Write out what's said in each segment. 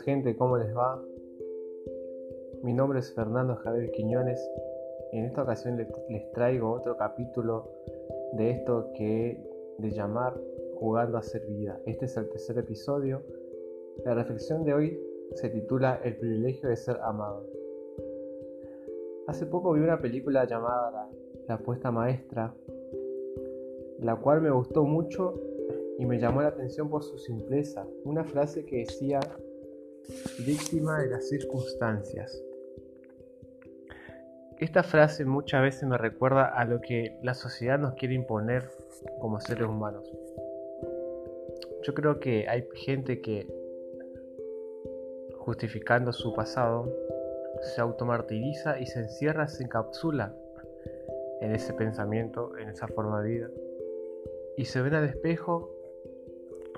Gente, ¿cómo les va? Mi nombre es Fernando Javier Quiñones y en esta ocasión les traigo otro capítulo de esto que de llamar Jugando a ser vida. Este es el tercer episodio. La reflexión de hoy se titula El privilegio de ser amado. Hace poco vi una película llamada La, la apuesta maestra, la cual me gustó mucho y me llamó la atención por su simpleza. Una frase que decía víctima de las circunstancias. Esta frase muchas veces me recuerda a lo que la sociedad nos quiere imponer como seres humanos. Yo creo que hay gente que, justificando su pasado, se automartiriza y se encierra, se encapsula en ese pensamiento, en esa forma de vida. Y se ven al espejo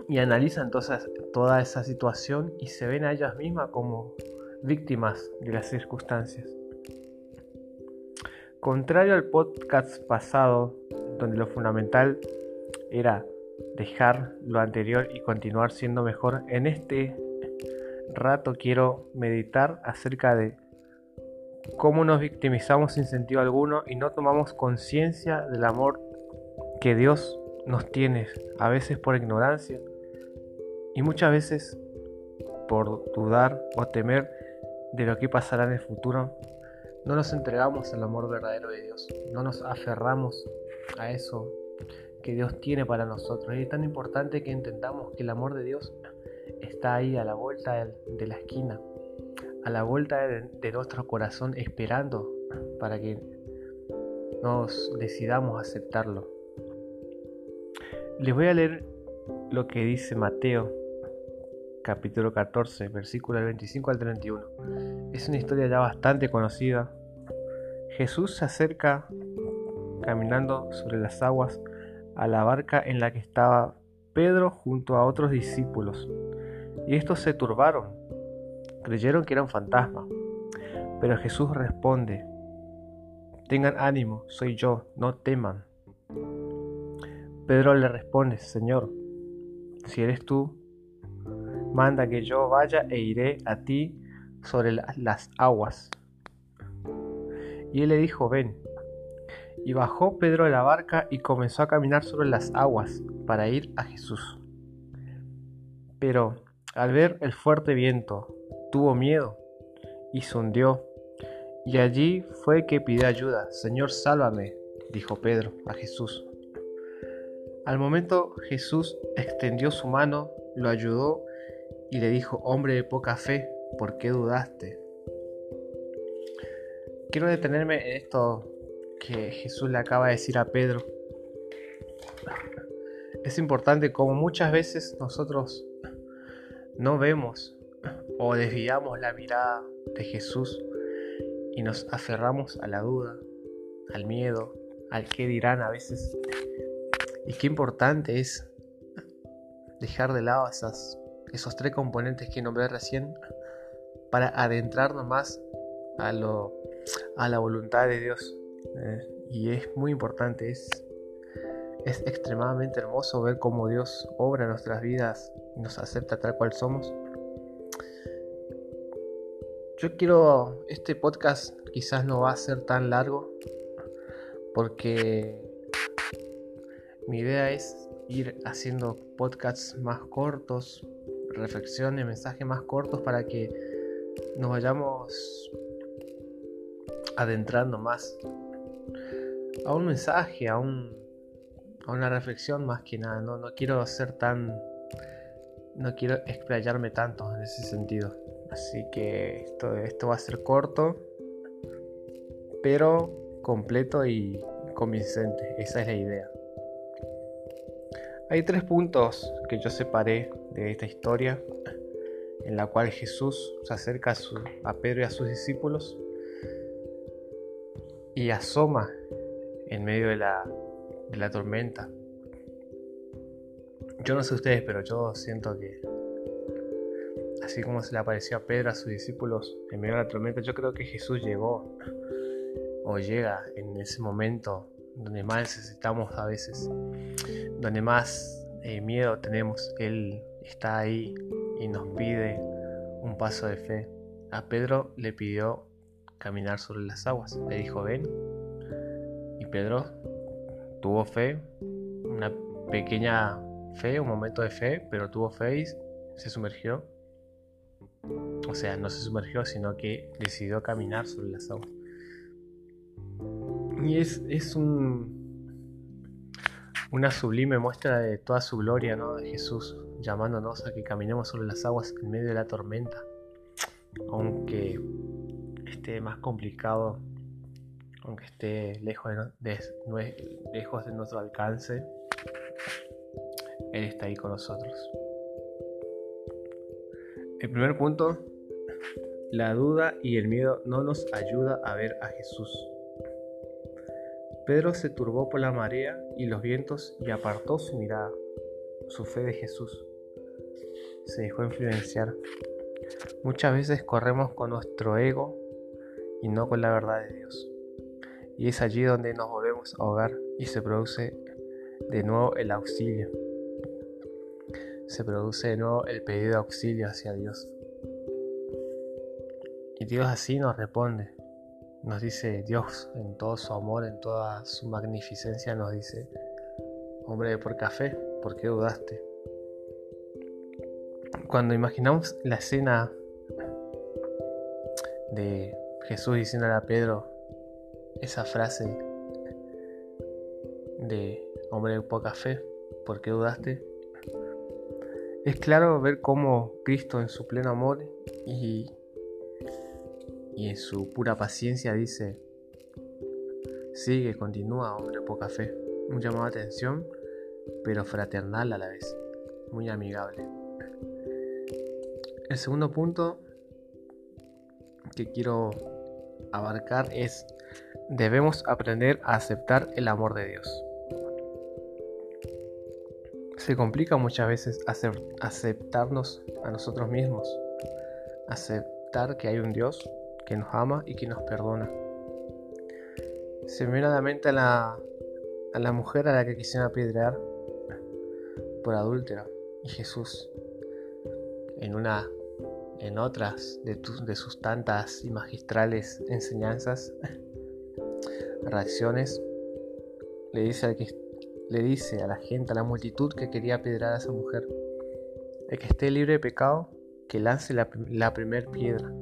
y analizan entonces toda esa situación y se ven a ellas mismas como víctimas de las circunstancias. Contrario al podcast pasado, donde lo fundamental era dejar lo anterior y continuar siendo mejor, en este rato quiero meditar acerca de cómo nos victimizamos sin sentido alguno y no tomamos conciencia del amor que Dios nos tiene, a veces por ignorancia, y muchas veces, por dudar o temer de lo que pasará en el futuro, no nos entregamos al amor verdadero de Dios, no nos aferramos a eso que Dios tiene para nosotros. Y es tan importante que entendamos que el amor de Dios está ahí a la vuelta de la esquina, a la vuelta de, nuestro corazón, esperando para que nos decidamos aceptarlo. Les voy a leer lo que dice Mateo capítulo 14, versículo 25 al 31. Es una historia ya bastante conocida. Jesús se acerca caminando sobre las aguas a la barca en la que estaba Pedro junto a otros discípulos. Y estos se turbaron, creyeron que era un fantasma. Pero Jesús responde, tengan ánimo, soy yo, no teman. Pedro le responde, Señor, si eres tú, manda que yo vaya e iré a ti sobre las aguas. Y él le dijo, ven. Y bajó Pedro de la barca y comenzó a caminar sobre las aguas para ir a Jesús. Pero al ver el fuerte viento, tuvo miedo y se hundió. Y allí fue que pidió ayuda. Señor, sálvame, dijo Pedro a Jesús. Al momento Jesús extendió su mano, lo ayudó y le dijo, hombre de poca fe, ¿por qué dudaste? Quiero detenerme en esto que Jesús le acaba de decir a Pedro. Es importante como muchas veces nosotros no vemos o desviamos la mirada de Jesús y nos aferramos a la duda, al miedo, al qué dirán a veces. Y qué importante es dejar de lado esas esos tres componentes que nombré recién para adentrarnos más a, lo, a la voluntad de Dios. Eh, y es muy importante, es, es extremadamente hermoso ver cómo Dios obra nuestras vidas y nos acepta tal cual somos. Yo quiero, este podcast quizás no va a ser tan largo porque mi idea es ir haciendo podcasts más cortos, reflexiones, mensajes más cortos para que nos vayamos adentrando más a un mensaje, a, un, a una reflexión más que nada. No, no quiero ser tan... No quiero explayarme tanto en ese sentido. Así que esto, esto va a ser corto, pero completo y convincente. Esa es la idea. Hay tres puntos que yo separé de esta historia en la cual Jesús se acerca a, Pedro y a sus discípulos y asoma en medio de la, de la tormenta. Yo no sé ustedes, pero yo siento que así como se le apareció a Pedro a sus discípulos en medio de la tormenta, yo creo que Jesús llegó o llega en ese momento donde más necesitamos a veces, donde más eh, miedo tenemos, Él está ahí y nos pide un paso de fe. A Pedro le pidió caminar sobre las aguas. Le dijo, ven. Y Pedro tuvo fe, una pequeña fe, un momento de fe, pero tuvo fe y se sumergió. O sea, no se sumergió, sino que decidió caminar sobre las aguas. Y es, es un, una sublime muestra de toda su gloria, ¿no? De Jesús llamándonos a que caminemos sobre las aguas en medio de la tormenta. Aunque esté más complicado, aunque esté lejos de, lejos de nuestro alcance, Él está ahí con nosotros. El primer punto, la duda y el miedo no nos ayuda a ver a Jesús. Pedro se turbó por la marea y los vientos y apartó su mirada, su fe de Jesús. Se dejó influenciar. Muchas veces corremos con nuestro ego y no con la verdad de Dios. Y es allí donde nos volvemos a ahogar y se produce de nuevo el auxilio. Se produce de nuevo el pedido de auxilio hacia Dios. Y Dios así nos responde nos dice Dios en todo su amor, en toda su magnificencia, nos dice, hombre de por café, ¿por qué dudaste? Cuando imaginamos la escena de Jesús diciéndole a Pedro esa frase de hombre de poca fe, ¿por qué dudaste? Es claro ver cómo Cristo en su pleno amor y y en su pura paciencia dice, sigue, continúa, hombre, poca fe. Un llamado de atención, pero fraternal a la vez, muy amigable. El segundo punto que quiero abarcar es, debemos aprender a aceptar el amor de Dios. Se complica muchas veces aceptarnos a nosotros mismos, aceptar que hay un Dios que nos ama y que nos perdona. Se me viene a la mente a la, a la mujer a la que quisieron apedrear por adúltera y Jesús en una en otras de, de sus tantas y magistrales enseñanzas reacciones le dice le dice a la gente a la multitud que quería apedrear a esa mujer el que esté libre de pecado que lance la, la primera piedra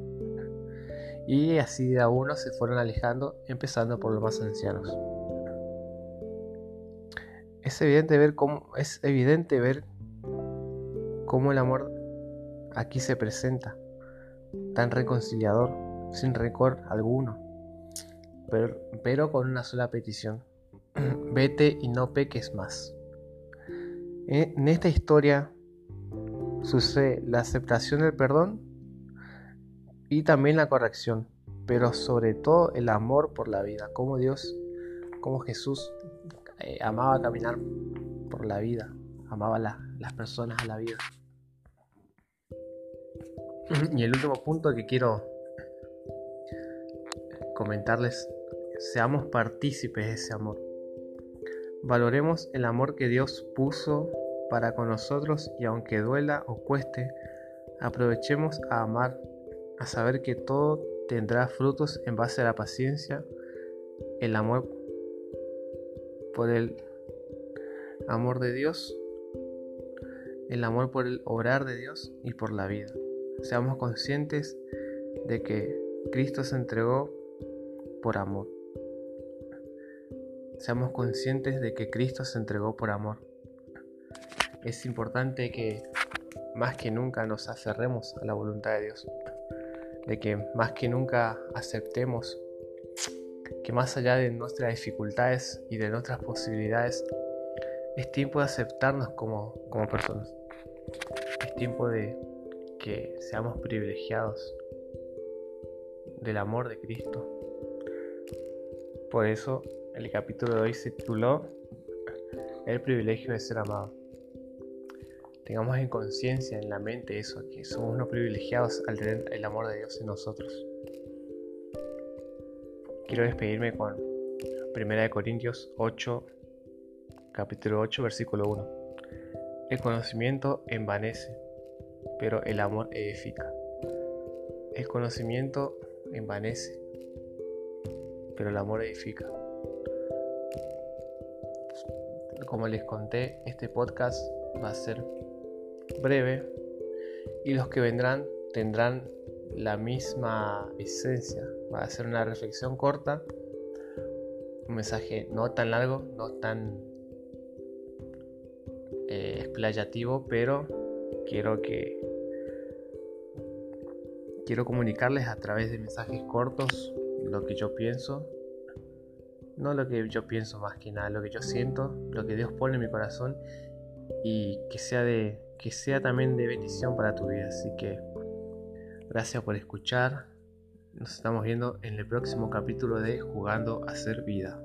y así de a uno se fueron alejando, empezando por los más ancianos. Es evidente ver cómo, es evidente ver cómo el amor aquí se presenta, tan reconciliador, sin récord alguno, pero, pero con una sola petición. Vete y no peques más. En esta historia sucede la aceptación del perdón y también la corrección, pero sobre todo el amor por la vida, como Dios, como Jesús eh, amaba caminar por la vida, amaba las personas a la vida. Y el último punto que quiero comentarles, seamos partícipes de ese amor. Valoremos el amor que Dios puso para con nosotros y aunque duela o cueste, aprovechemos a amar a saber que todo tendrá frutos en base a la paciencia, el amor por el amor de Dios, el amor por el obrar de Dios y por la vida. Seamos conscientes de que Cristo se entregó por amor. Seamos conscientes de que Cristo se entregó por amor. Es importante que más que nunca nos aferremos a la voluntad de Dios de que más que nunca aceptemos que más allá de nuestras dificultades y de nuestras posibilidades, es tiempo de aceptarnos como, como personas. Es tiempo de que seamos privilegiados del amor de Cristo. Por eso el capítulo de hoy se tituló El privilegio de ser amado tengamos en conciencia, en la mente eso, que somos unos privilegiados al tener el amor de Dios en nosotros. Quiero despedirme con 1 Corintios 8, capítulo 8, versículo 1. El conocimiento envanece, pero el amor edifica. El conocimiento envanece, pero el amor edifica. Como les conté, este podcast va a ser breve y los que vendrán tendrán la misma esencia. Va a ser una reflexión corta, un mensaje no tan largo, no tan eh, explayativo, pero quiero que quiero comunicarles a través de mensajes cortos lo que yo pienso no lo que yo pienso más que nada, lo que yo siento, lo que Dios pone en mi corazón y que sea de que sea también de bendición para tu vida. Así que gracias por escuchar. Nos estamos viendo en el próximo capítulo de Jugando a ser vida.